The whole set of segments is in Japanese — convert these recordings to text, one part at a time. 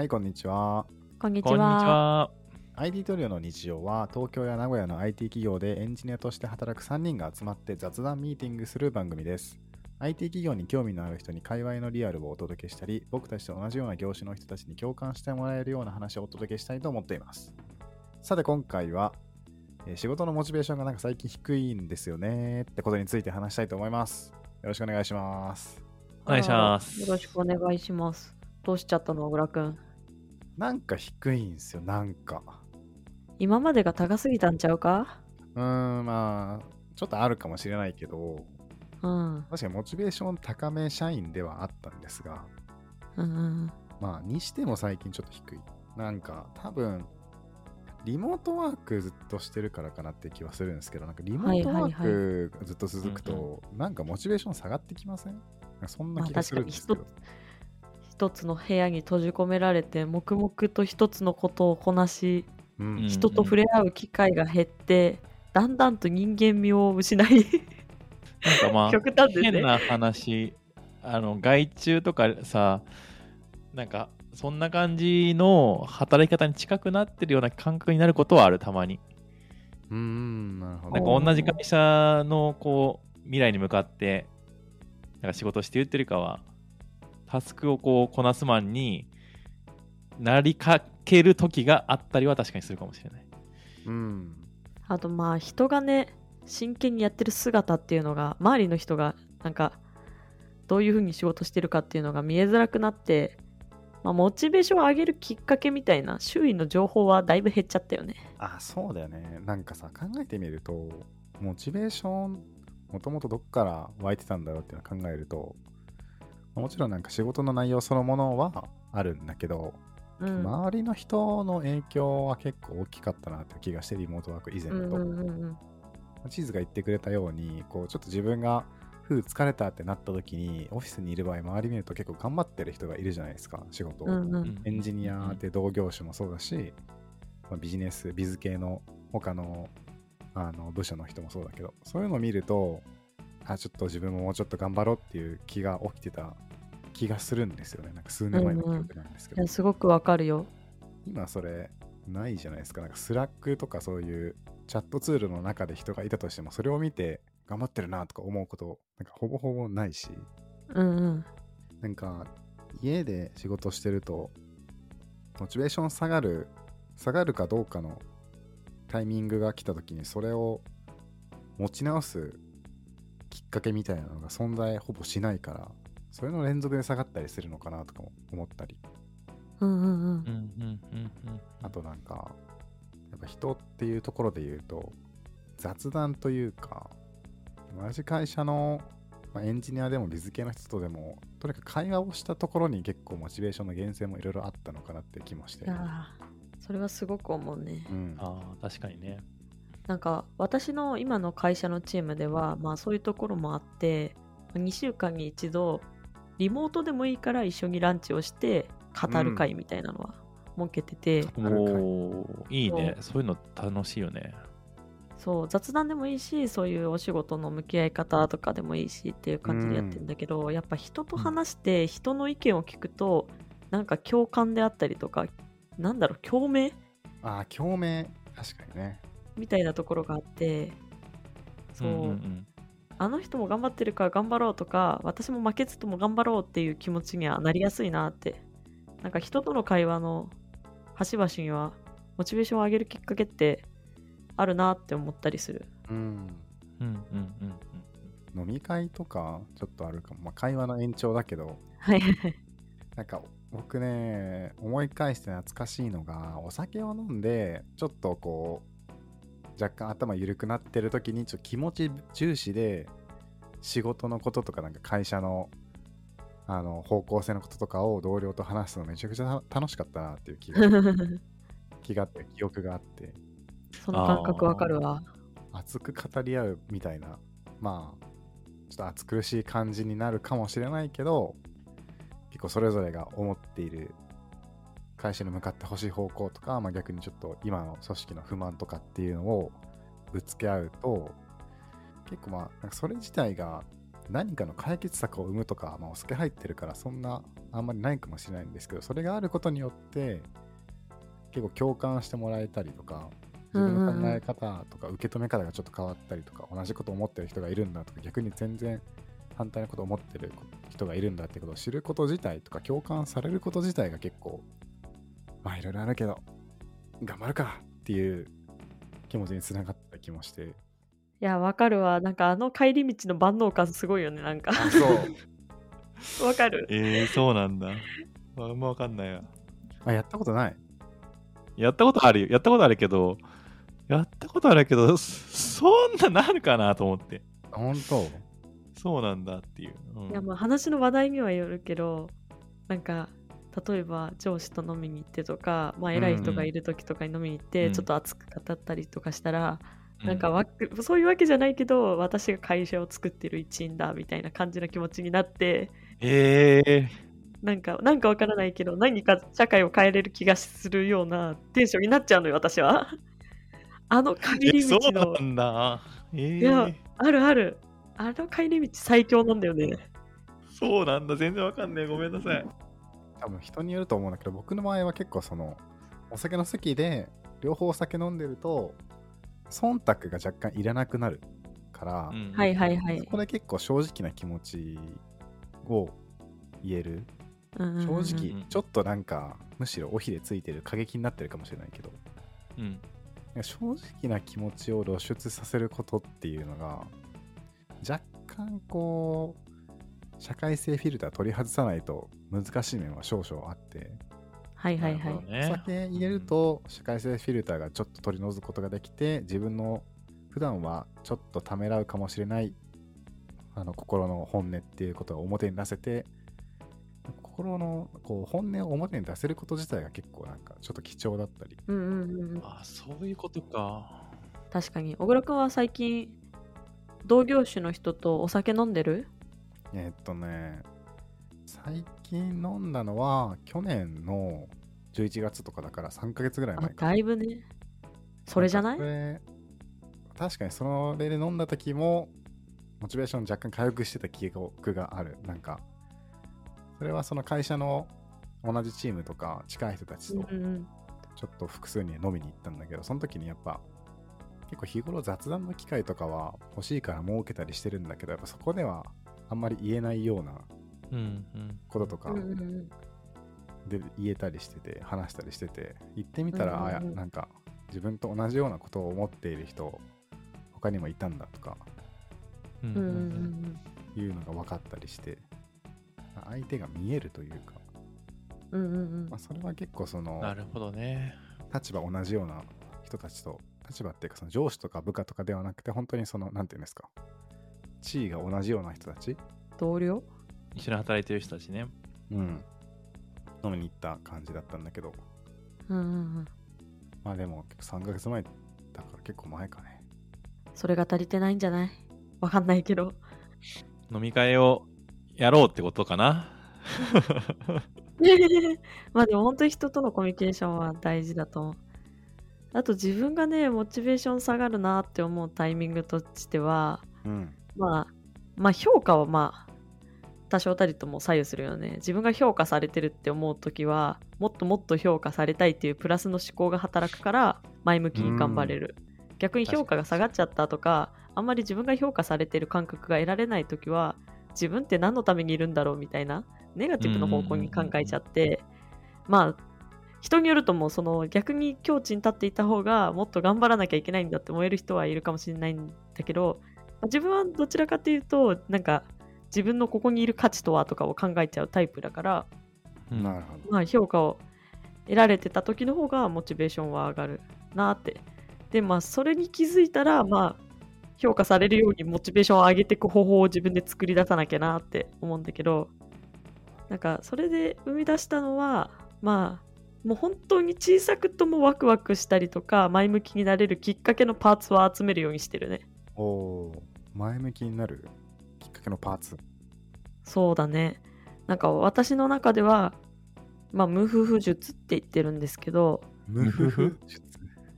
はい、こんにちは。こんにちこんにちは。は。ID トリオの日常は東京や名古屋の IT 企業でエンジニアとして働く3人が集まって雑談ミーティングする番組です。IT 企業に興味のある人に界隈のリアルをお届けしたり、僕たちと同じような業種の人たちに共感してもらえるような話をお届けしたいと思っています。さて今回は、えー仕事のモチベーションがなんか最近低いんですよねってことについて話したいと思います。よろしくお願いします。お願いしますよろしくお願いします。どうしちゃったの、小倉くん？なんか低いんですよ、なんか。今までが高すぎたんちゃうか？うーん、まあ、ちょっとあるかもしれないけど、うん。確かにモチベーション高め社員ではあったんですが、うんうん。まあ、にしても最近ちょっと低い。なんか、多分、リモートワークずっとしてるからかなって気はするんですけど、なんかリモートワークがずっと続くと、なんかモチベーション下がってきません？なんかそんな気がするんですけど。一つの部屋に閉じ込められて、黙々と一つのことをこなし、うんうん人と触れ合う機会が減って、だんだんと人間味を失い、なんかまあ、極端ですね。変な話、あの、外注とかさ、なんか、そんな感じの働き方に近くなってるような感覚になることはある、たまに。うーん、なるほなんど。か同じ会社のこう未来に向かってなんか仕事してるっていうよりかはタスクをこうこなすマンになりかける時があったりは確かにするかもしれない。うん。あとまあ人がね真剣にやってる姿っていうのが周りの人がなんかどういうふうに仕事してるかっていうのが見えづらくなって、まあ、モチベーションを上げるきっかけみたいな周囲の情報はだいぶ減っちゃったよね。あ、そうだよね。なんかさ、考えてみると、モチベーション、もともとどっから湧いてたんだろうっていうのを考えると、もちろんなんか仕事の内容そのものはあるんだけど、うん周りの人の影響は結構大きかったなって気がして、リモートワーク以前だと。うんうんうんうんチーズが言ってくれたように、こうちょっと自分が、ふう疲れたってなった時に、オフィスにいる場合、周り見ると結構頑張ってる人がいるじゃないですか、仕事を。うんうんエンジニアで同業種もそうだし、まあ、ビジネス、ビズ系の他のあの部署の人もそうだけど、そういうのを見ると、あ、ちょっと自分ももうちょっと頑張ろうっていう気が起きてた気がするんですよね。なんか数年前の記憶なんですけど、いやすごくわかるよ。今それないじゃないですか。なんか Slack とかそういうチャットツールの中で人がいたとしても、それを見て頑張ってるなとか思うこと、なんかほぼほぼないし、うんうんなんか家で仕事してるとモチベーション下がる下がるかどうかのタイミングが来た時にそれを持ち直すきっかけみたいなのが存在ほぼしないからそれの連続で下がったりするのかなとかも思ったり。うんうんうん。うんうんうんうん。あとなんかやっぱ人っていうところで言うと雑談というか同じ会社の、まあ、エンジニアでもビズ系の人とでもとにかく会話をしたところに結構モチベーションの源泉もいろいろあったのかなって気もして。い、やーそれはすごく思うね。うん、ああ、確かにね。なんか私の今の会社のチームではまあそういうところもあって2週間に一度リモートでもいいから一緒にランチをして語る会みたいなのは設けてて、語る会。おーいいね。そう。いうの楽しいよね。そう雑談でもいいしそういうお仕事の向き合い方とかでもいいしっていう感じでやってるんだけど、やっぱ人と話して人の意見を聞くとなんか共感であったりとかなんだろう共鳴？ああ共鳴。確かにねみたいなところがあってそう、んんあの人も頑張ってるから頑張ろうとか私も負けつつも頑張ろうっていう気持ちにはなりやすいなって。なんか人との会話の端々にはモチベーションを上げるきっかけってあるなって思ったりする。うんうん。うんうんうん。飲み会とかちょっとあるかも、まあ、会話の延長だけど。はいはいはい。なんか僕ね思い返して懐かしいのがお酒を飲んでちょっとこう若干頭緩くなってる時にちょっと気持ち重視で仕事のこととかなんか会社のあの方向性のこととかを同僚と話すのめちゃくちゃ楽しかったなっていう気が 気があって記憶があって。その感覚わかるわ。熱く語り合うみたいな。まあちょっと暑苦しい感じになるかもしれないけど結構それぞれが思っている会社に向かってほしい方向とか、まあ、逆にちょっと今の組織の不満とかっていうのをぶつけ合うと結構まあそれ自体が何かの解決策を生むとか、まあ、お酒入ってるからそんなあんまりないかもしれないんですけどそれがあることによって結構共感してもらえたりとか自分の考え方とか受け止め方がちょっと変わったりとか、同じこと思ってる人がいるんだとか逆に全然反対のこと思ってる人がいるんだってことを知ること自体とか共感されること自体が結構まあいろいろあるけど頑張るかっていう気持ちにつながった気もしていや、わかるわ。なんかあの帰り道の万能感すごいよね、なんか。あそう わかる。えー、そうなんだ。あんまわかんないわ。あやったことない？やったことあるよ。やったことあるけど、やったことあるけど、そそんななるかなと思って。本当？そうなんだっていう。うんいや、まあ話の話題にはよるけど、なんか、例えば上司と飲みに行ってとか、まあ偉い人がいる時とかに飲みに行って、うんちょっと熱く語ったりとかしたら、うなんかわそういうわけじゃないけど、私が会社を作ってる一員だみたいな感じの気持ちになって、えー、なんか、なんかわからないけど、何か社会を変えれる気がするようなテンションになっちゃうのよ、私は。あの帰えり道そうの、なんだ。えー、いやあるある。あの帰り道最強なんだよね。そうなんだ。全然わかんない。ごめんなさい。多分人によると思うんだけど僕の場合は結構そのお酒の席で両方お酒飲んでると忖度が若干いらなくなるから、うん。はいはいはい。そ。こで結構正直な気持ちを言える。うんうんうん正直うんちょっとなんかむしろ尾ひれついてる過激になってるかもしれないけど。うん。正直な気持ちを露出させることっていうのが若干こう社会性フィルター取り外さないと難しい面は少々あってはいはいはいねお酒入れると社会性フィルターがちょっと取り除くことができて自分の普段はちょっとためらうかもしれないあの心の本音っていうことが表に出せて心のこう本音を表に出せること自体が結構なんかちょっと貴重だったりうんうんうんうん。あ、そういうことか。確かに。小倉君は最近、同業種の人とお酒飲んでる？えーっとね最近飲んだのは去年の11月とかだから3ヶ月ぐらいあ前、かだいぶね。それじゃない？確かにそれで飲んだ時もモチベーション若干回復してた記憶がある。なんかそれはその会社の同じチームとか近い人たちとちょっと複数に飲みに行ったんだけどその時にやっぱ結構日頃雑談の機会とかは欲しいから設けたりしてるんだけどやっぱそこではあんまり言えないような。こととかうんうんうんで言えたりしてて話したりしてて行ってみたら、うんうんうんあやなんか自分と同じようなことを思っている人他にもいたんだとかうんうんうんうんいうのが分かったりして相手が見えるというか、うんうんうんまあ、それは結構そのなるほどね。立場同じような人たちと立場っていうかその上司とか部下とかではなくて本当にそのなんていうんですか地位が同じような人たち？同僚？一緒に働いてる人たちね。うん飲みに行った感じだったんだけどうんうんうんまあでも結構3ヶ月前だから結構前かねそれが足りてないんじゃない？わかんないけど。飲み会をやろうってことかな？まあでも本当に人とのコミュニケーションは大事だと思う。あと自分がね、モチベーション下がるなって思うタイミングとしては、うんまあ、まあ評価はまあ、多少たりとも左右するよね。自分が評価されてるって思うときは、もっともっと評価されたいっていうプラスの思考が働くから、前向きに頑張れる。逆に評価が下がっちゃったとか、あんまり自分が評価されてる感覚が得られないときは、自分って何のためにいるんだろうみたいな、ネガティブな方向に考えちゃって、まあ、人によるともうその逆に境地に立っていた方がもっと頑張らなきゃいけないんだって思える人はいるかもしれないんだけど、まあ自分はどちらかというとなんか自分のここにいる価値とはとかを考えちゃうタイプだから、うん。なるほど。まあ、評価を得られてた時の方がモチベーションは上がるなって。でまあそれに気づいたらまあ評価されるようにモチベーションを上げていく方法を自分で作り出さなきゃなって思うんだけどなんかそれで生み出したのはまあもう本当に小さくともワクワクしたりとか前向きになれるきっかけのパーツを集めるようにしてるね。お向きになるきっかけのパーツそうだねなんか私の中ではまあ無夫婦術って言ってるんですけど無夫婦？術？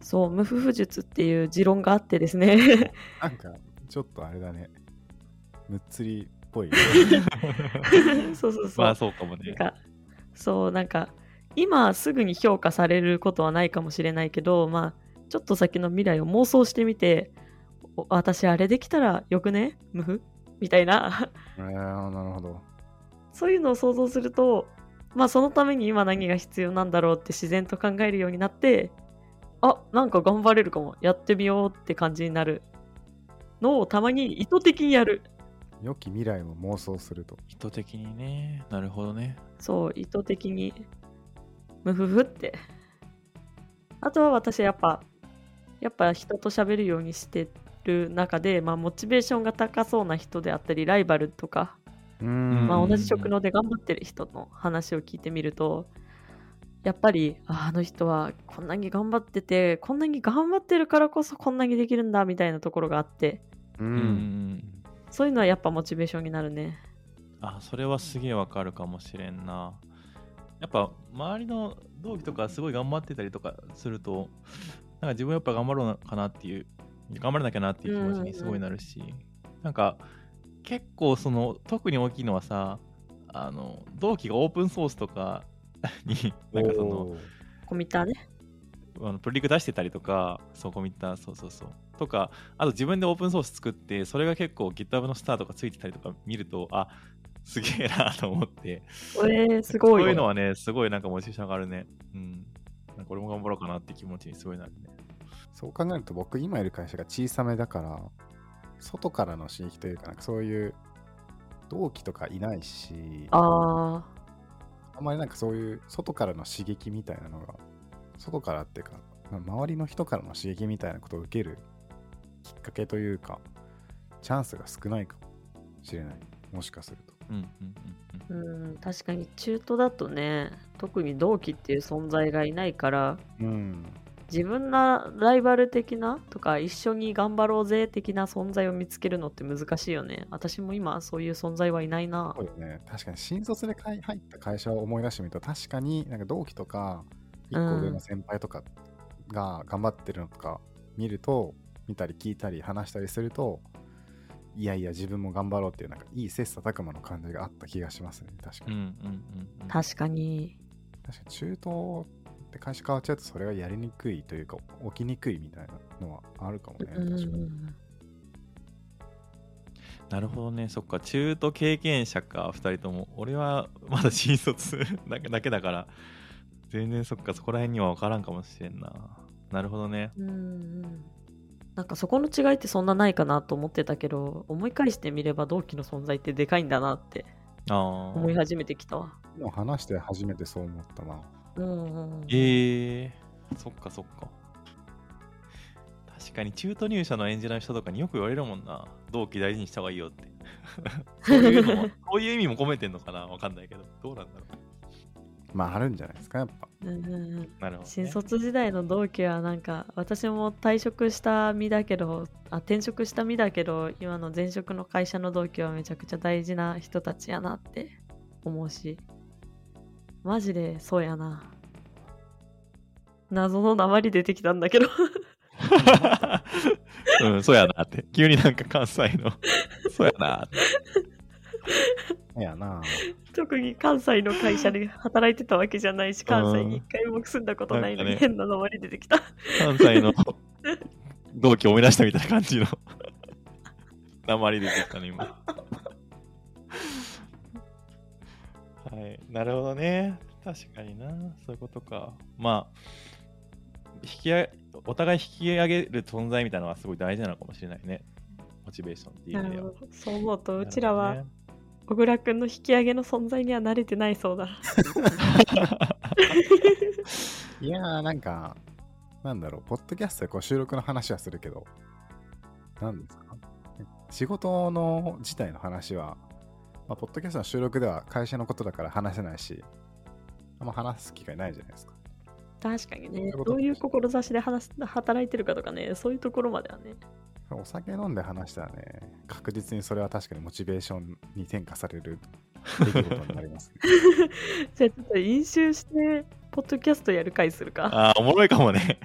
そう無夫婦術っていう持論があってですね なんかちょっとあれだねむっつりぽい。そうそうそう。まあそうかもね。なんかそうなんか今すぐに評価されることはないかもしれないけどまあちょっと先の未来を妄想してみてお私あれできたらよくね？ムフみたいなえー、なるほど。そういうのを想像するとまあそのために今何が必要なんだろうって自然と考えるようになってあなんか頑張れるかもやってみようって感じになるのをたまに意図的にやる良き未来を妄想すると。意図的にね。なるほどね。そう、意図的に、ムフフって。あとは私やっぱ、やっぱ人と喋るようにしてる中で、まあ、モチベーションが高そうな人であったり、ライバルとか、うーん。まあ、うん同じ職能で頑張ってる人の話を聞いてみると、やっぱり、ああの人はこんなに頑張ってて、こんなに頑張ってるからこそこんなにできるんだみたいなところがあって、う。うんん。そういうのはやっぱモチベーションになるね。あ、それはすげえわかるかもしれんな。やっぱ周りの同期とかすごい頑張ってたりとかすると、なんか自分やっぱ頑張ろうなかなっていう、頑張らなきゃなっていう気持ちにすごいなるし、なんか結構その特に大きいのはさ、あの同期がオープンソースとか になんかそのコミッターね。あのプリク出してたりとか、そう、コミッター、そうそうそう。とか、あと自分でオープンソース作って、それが結構 GitHub のスターとかついてたりとか見ると、あすげえなと思って、えー、すそごいよ。ういうのはね、すごいなんかモチベーション上がるね。うん。なんか俺も頑張ろうかなって気持ちにすごいなるね。そう考えると僕今いる会社が小さめだから外からの刺激というかなんかそういう同期とかいないしああんまりなんかそういう外からの刺激みたいなのが外からっていうかまあ周りの人からの刺激みたいなことを受けるきっかけというかチャンスが少ないかもしれない。もしかすると。うんうんうんうん。ーうん確かに中途だとね特に同期っていう存在がいないからうん自分のライバル的なとか一緒に頑張ろうぜ的な存在を見つけるのって難しいよね。私も今そういう存在はいないな。そうよね。確かに新卒でかい入った会社を思い出してみると確かになんか同期とか一個上の先輩とかが頑張ってるのとか見ると、見たり聞いたり話したりするといやいや自分も頑張ろうっていうなんかいい切磋琢磨の感じがあった気がしますね。確かに、うんうんうんうん。確かに。確かに中東って会社変わっちゃうとそれがやりにくいというか起きにくいみたいなのはあるかもねうん確かになるほどね、そっか、中途経験者か、2人とも。俺はまだ新卒だけだけだから、全然そっか、そこら辺には分からんかもしれんな。なるほどね。うんうんなんかそこの違いってそんなないかなと思ってたけど思い返してみれば同期の存在ってでかいんだなって。思い始めてきたわでも話して初めてそう思ったなうんうんええそっかそっか。確かに中途入社のエンジニアの人とかによく言われるもんな。同期大事にした方がいいよって。そういうのも、そういう意味も込めてんのかなわかんないけど。どうなんだろまああるんじゃないですかやっぱうんうんうんう。なるほど、ね。新卒時代の同期はなんか私も退職した身だけどあ転職した身だけど今の前職の会社の同期はめちゃくちゃ大事な人たちやなって思うしマジでそうやな謎の鉛出てきたんだけど うん、そうやなって。急になんか関西の、そうやなって。いやな特に関西の会社で働いてたわけじゃないし関西に一回も住んだことないのに変な鉛出てきた関西の同期を思い出したみたいな感じの。鉛出てきたね、今。はい。なるほどね。確かにな。そういうことか。まあ、引き上げ、お互い引き上げる存在みたいなのはすごい大事なのかもしれないね。モチベーションっていう意味では。そう思うとうちらはなる小倉くんの引き上げの存在には慣れてないそうだ いやーなんかなんだろうポッドキャストでこう収録の話はするけど何ですか？仕事の自体の話は、まあ、ポッドキャストの収録では会社のことだから話せないしあんま話す機会ないじゃないですか。確かにね。どういう志で話す働いてるかとかねそういうところまではね。お酒飲んで話したらね確実にそれは確かにモチベーションに転化される 出来事になりますね。じゃあちょっと飲酒してポッドキャストやる回するか。ああ、おもろいかもね。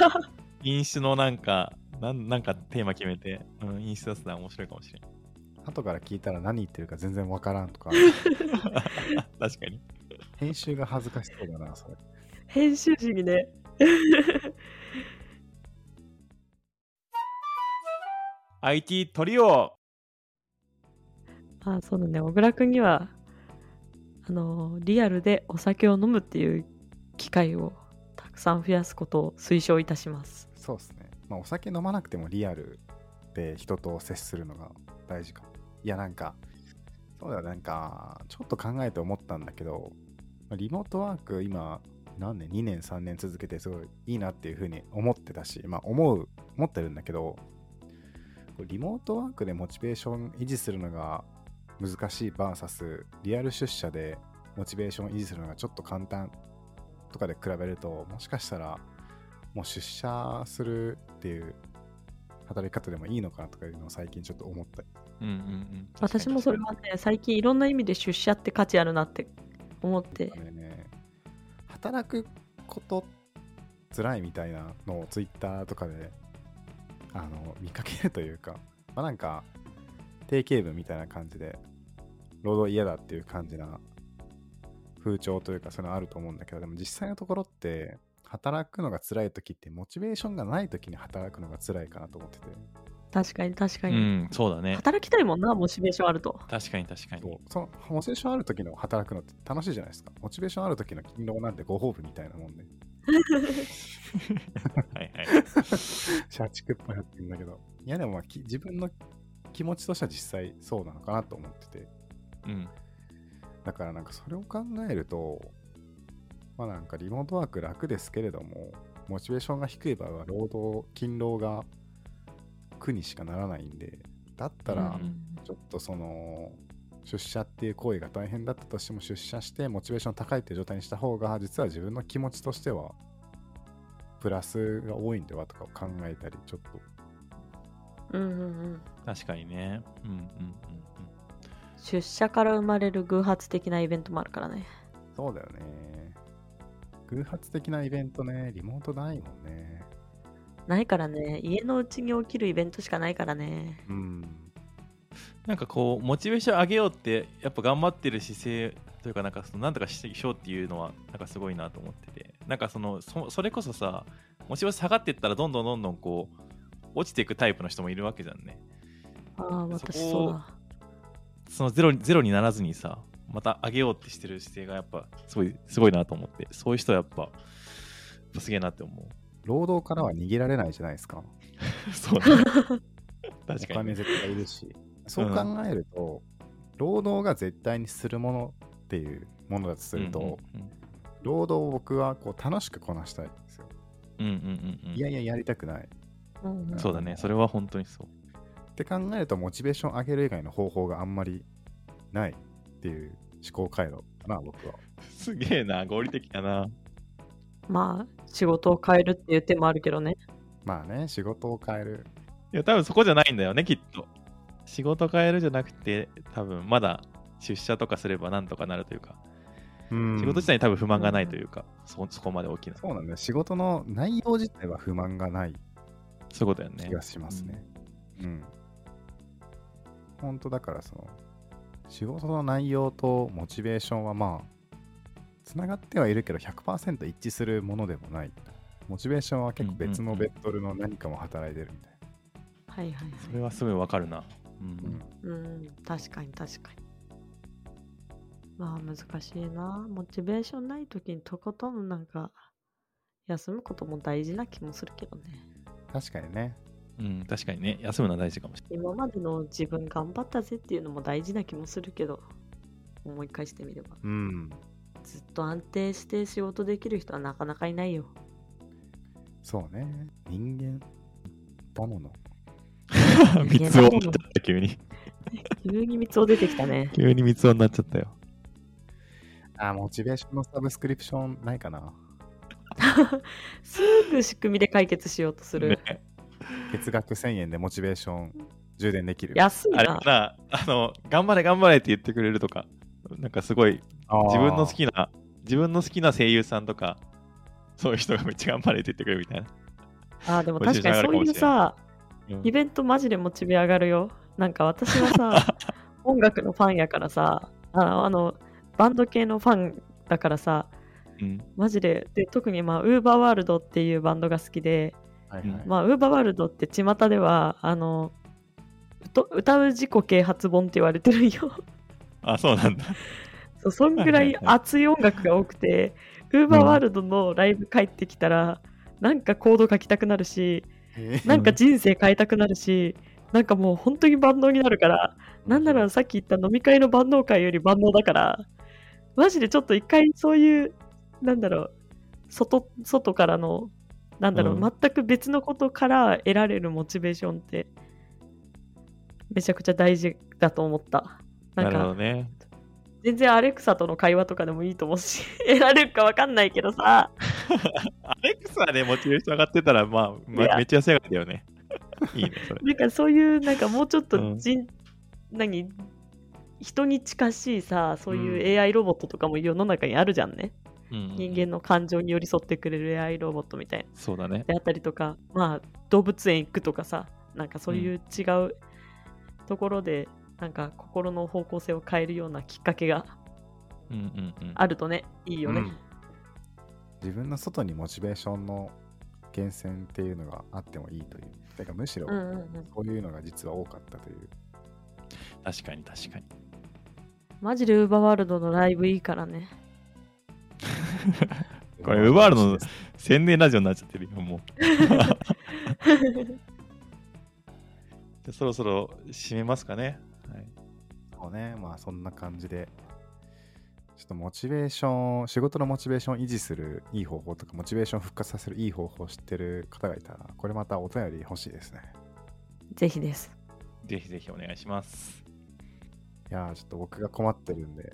飲酒のなんか、なんなんかテーマ決めて、うん、飲酒出すのは面白いかもしれん。後から聞いたら何言ってるか全然わからんとか、確かに。編集が恥ずかしそうだな、それ。編集時にね。IT トリオあ、そうだね。小倉くんには、あの、リアルでお酒を飲むっていう機会をたくさん増やすことを推奨いたします。そうですね。まあ、お酒飲まなくてもリアルで人と接するのが大事かも。いや、なんか、そうだ、なんか、ちょっと考えて思ったんだけど、リモートワーク今、何年 ?2 年、3年続けてすごいいいなっていうふうに思ってたし、まあ、思う、思ってるんだけど、リモートワークでモチベーション維持するのが難しい VS リアル出社でモチベーション維持するのがちょっと簡単とかで比べるともしかしたらもう出社するっていう働き方でもいいのかなとかいうのを最近ちょっと思ったうんうんうん。私もそれはね、最近いろんな意味で出社って価値あるなって思って。ね働くこと辛いみたいなのをツイッターとかであの見かけるというかまあなんか定型文みたいな感じで労働嫌だっていう感じな風潮というかそういうのあると思うんだけどでも実際のところって働くのが辛い時ってモチベーションがない時に働くのが辛いかなと思ってて確かに確かに。うん、そうだね。働きたいもんな、モチベーションあると。確かに確かに。そうそのモチベーションある時の働くのって楽しいじゃないですかモチベーションある時の勤労なんてご褒美みたいなもんで はいはい。社畜っぽいやってるんだけど。いやでもまあき自分の気持ちとしては実際そうなのかなと思ってて。うん。だからなんかそれを考えると、まあなんかリモートワーク楽ですけれども、モチベーションが低い場合は労働、勤労が苦にしかならないんで、だったらうんちょっとその、出社っていう行為が大変だったとしても出社してモチベーション高いっていう状態にした方が実は自分の気持ちとしてはプラスが多いんではとかを考えたりちょっとうんうんうん。確かにね。うんうんうん出社から生まれる偶発的なイベントもあるからね。そうだよね。偶発的なイベントね、リモートないもんね。ないからね、家のうちに起きるイベントしかないからね。うん。なんかこう、モチベーション上げようって、やっぱ頑張ってる姿勢というか、なんかそのなんとかしようっていうのは、なんかすごいなと思ってて、なんかその、そそれこそさ、モチベーション下がっていったら、どんどんどんどんこう、落ちていくタイプの人もいるわけじゃんね。ああ、私そうだ。そのゼロにゼロにならずにさ、また上げようってしてる姿勢がやっぱすごいすごいなと思って、そういう人はやっぱ、すげえなって思労働からは逃げられないじゃないですか。う。そうだね。お 確かにね。金絶対いるし。そう考えると、労働が絶対にするものっていうものだとすると、うんうん労働を僕はこう楽しくこなしたいんですよ。うんうんうんうんうんいやいや、やりたくない。うんうんそうだね、それは本当にそう。って考えると、モチベーション上げる以外の方法があんまりないっていう思考回路かな、僕は。すげえな、合理的だな。まあ、仕事を変えるっていう手もあるけどね。まあね、仕事を変える。いや、多分そこじゃないんだよね、きっと。仕事変えるじゃなくて、多分まだ出社とかすればなんとかなるというか、うん仕事自体に多分不満がないというか、そそこまで大きな。そうなんだよ。仕事の内容自体は不満がないそういうことだよね気。がしますね。うん。本当だからその、仕事の内容とモチベーションはまあ、つながってはいるけど100%一致するものでもない。モチベーションは結構別のベクトルの何かも働いてるみたいはいはいそれはすごいわかるな。うんな。うんうん、確かに確かに。まあ難しいな。モチベーションない時にとことんなんか休むことも大事な気もするけどね。確かにね。うん、確かにね、休むのは大事かもしれ今までの自分頑張ったぜっていうのも大事な気もするけど、思い返してみれば。うん。ずっと安定して仕事できる人はなかなかいないよ。そうね。人間だもの。三つ男になっちゃった、急に。急に三つを出てきたね。急に三つ男になっちゃったよ。あ、モチベーションのサブスクリプションないかな。すぐ仕組みで解決しようとする。ね月額1000円でモチベーション充電できる。安いあれなあの、頑張れ頑張れって言ってくれるとか、なんかすごい自分の好きな、自分の好きな声優さんとか、そういう人がめっちゃ頑張れって言ってくれるみたいな。あーでも確かにそういうさ、うんイベントマジでモチベ上がるよ。なんか私はさ、音楽のファンやからさ、あの、あのバンド系のファンだからさ、うん。マジで、で特にまあ、ウーバーワールドっていうバンドが好きで、はいはい。まあ、ウーバーワールドって巷では、あの、うと歌う自己啓発本って言われてるんよ。あ、そうなんだ。そうそんぐらい熱い音楽が多くて、ウーバーワールドのライブ帰ってきたら、なんかコード書きたくなるし、えーなんか人生変えたくなるし、なんかもう本当に万能になるから、なんならさっき言った飲み会の万能会より万能だから、マジでちょっと一回そういう、なんだろう、外外からの、なんだろう、うん全く別のことから得られるモチベーションって、めちゃくちゃ大事だと思った。ななんるほか、どね。全然アレクサとの会話とかでもいいと思うし、得られるかわかんないけどさ、アレクサでモチベーション上がってたら、まあ、まめっちゃ安上がよね。いいね、それ。なんかそういう、なんかもうちょっうとん人、何、人に近しいさ、そういう AI ロボットとかも世の中にあるじゃんね。うん人間の感情に寄り添ってくれる AI ロボットみたいな。そうだね。であったりとか、まあ、動物園行くとかさ、なんかそういう違うところで、なんか心の方向性を変えるようなきっかけがうんうんうん。あるとね、いいよね。うん自分の外にモチベーションの源泉っていうのがあってもいいという。てかむしろうんうんうん。そういうのが実は多かったという。確かに確かに。マジでウーバーワールドのライブいいからね。これウーバーワールドの宣伝ラジオになっちゃってるよ、もう。じゃあそろそろ締めますかね。はい、そうね、まあそんな感じで、ちょっとモチベーション、仕事のモチベーションを維持するいい方法とか、モチベーションを復活させるいい方法を知ってる方がいたら、これまたお便り欲しいですね。ぜひです。ぜひぜひお願いします。いやー、ちょっと僕が困ってるんで、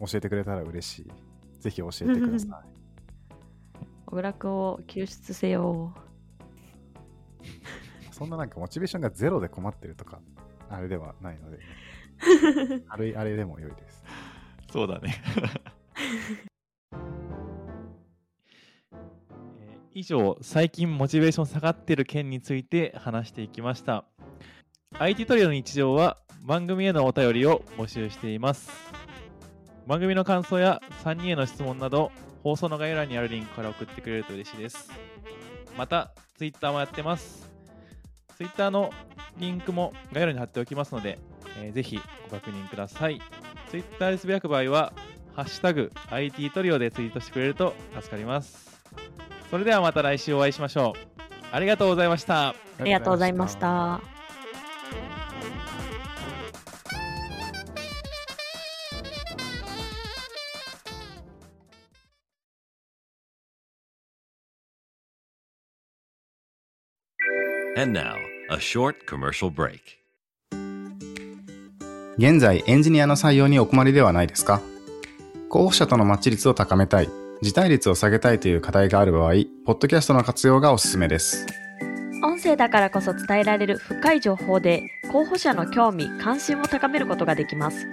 教えてくれたら嬉しい。ぜひ教えてください。小倉君を救出せよ。そんななんかモチベーションがゼロで困ってるとか、あれではないので、軽いあれでも良いです。そうだね。え以上、最近モチベーション下がってる件について話していきました。IT トリオの日常は番組へのお便りを募集しています。番組の感想や3人への質問など、放送の概要欄にあるリンクから送ってくれると嬉しいです。また、Twitter もやってます。Twitter のリンクも概要欄に貼っておきますので、えーぜひご確認ください。Twitter でつぶやく場合は、ハッシュタグ IT トリオでツイートしてくれると助かります。それではまた来週お会いしましょう。ありがとうございました。ありがとうございました。And now, a short commercial break. 現在エンジニアの採用にお困りではないですか？候補者とのマッチ率を高めたい、辞退率を下げたいという課題がある場合、ポッドキャストの活用がおすすめです。音声だからこそ伝えられる深い情報で候補者の興味関心を高めることができます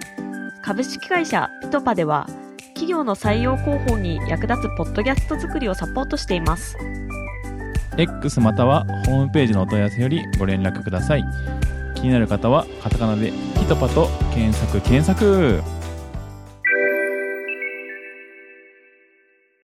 株式会社ピトパでは企業の採用広報に役立つポッドキャスト作りをサポートしています X またはホームページのお問い合わせよりご連絡ください。気になる方はカタカナでピトパと検索検索。